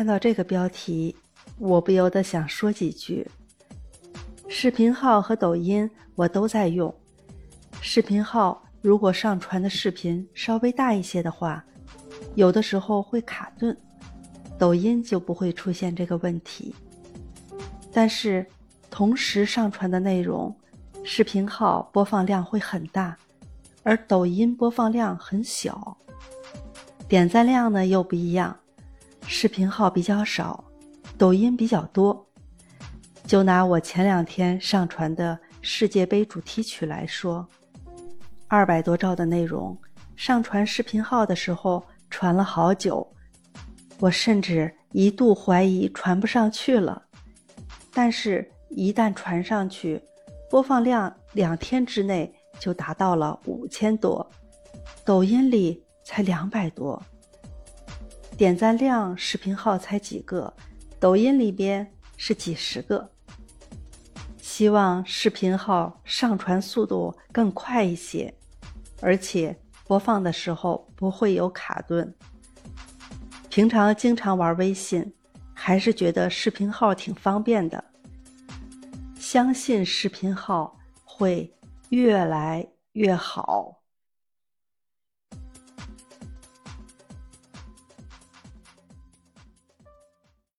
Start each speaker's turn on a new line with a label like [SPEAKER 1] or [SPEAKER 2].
[SPEAKER 1] 看到这个标题，我不由得想说几句。视频号和抖音我都在用，视频号如果上传的视频稍微大一些的话，有的时候会卡顿，抖音就不会出现这个问题。但是同时上传的内容，视频号播放量会很大，而抖音播放量很小，点赞量呢又不一样。视频号比较少，抖音比较多。就拿我前两天上传的世界杯主题曲来说，二百多兆的内容，上传视频号的时候传了好久，我甚至一度怀疑传不上去了。但是，一旦传上去，播放量两天之内就达到了五千多，抖音里才两百多。点赞量视频号才几个，抖音里边是几十个。希望视频号上传速度更快一些，而且播放的时候不会有卡顿。平常经常玩微信，还是觉得视频号挺方便的。相信视频号会越来越好。